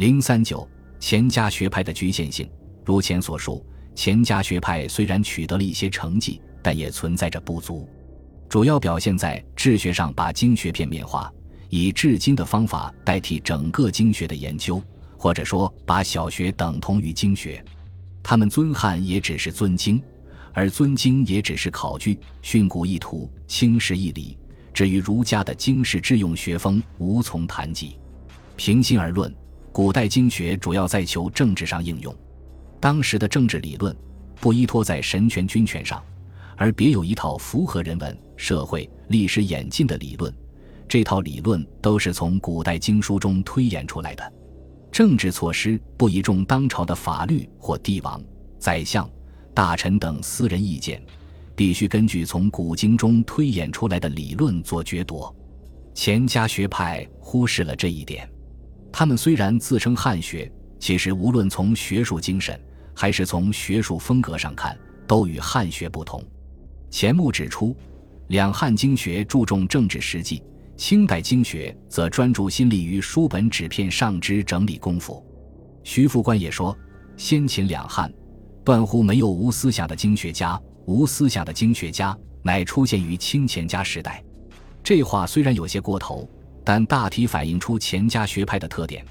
零三九钱家学派的局限性，如前所述，钱家学派虽然取得了一些成绩，但也存在着不足，主要表现在治学上，把经学片面化，以治经的方法代替整个经学的研究，或者说把小学等同于经学。他们尊汉也只是尊经，而尊经也只是考据、训诂一图、轻视一理。至于儒家的经世致用学风，无从谈及。平心而论，古代经学主要在求政治上应用。当时的政治理论不依托在神权君权上，而别有一套符合人文、社会、历史演进的理论。这套理论都是从古代经书中推演出来的。政治措施不倚重当朝的法律或帝王、宰相、大臣等私人意见。必须根据从古经中推演出来的理论做决夺，钱家学派忽视了这一点。他们虽然自称汉学，其实无论从学术精神还是从学术风格上看，都与汉学不同。钱穆指出，两汉经学注重政治实际，清代经学则专注心力于书本纸片上之整理功夫。徐复观也说，先秦两汉断乎没有无思想的经学家。无思想的经学家乃出现于清钱家时代，这话虽然有些过头，但大体反映出钱家学派的特点。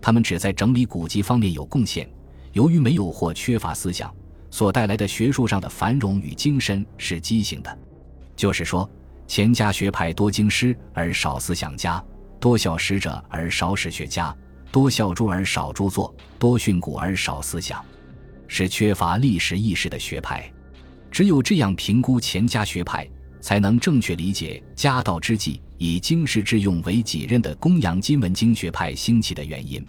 他们只在整理古籍方面有贡献，由于没有或缺乏思想，所带来的学术上的繁荣与精神是畸形的。就是说，钱家学派多经师而少思想家，多效使者而少史学家，多效著而少著作，多训诂而少思想，是缺乏历史意识的学派。只有这样评估钱家学派，才能正确理解家道之际以经世致用为己任的公羊金文经学派兴起的原因。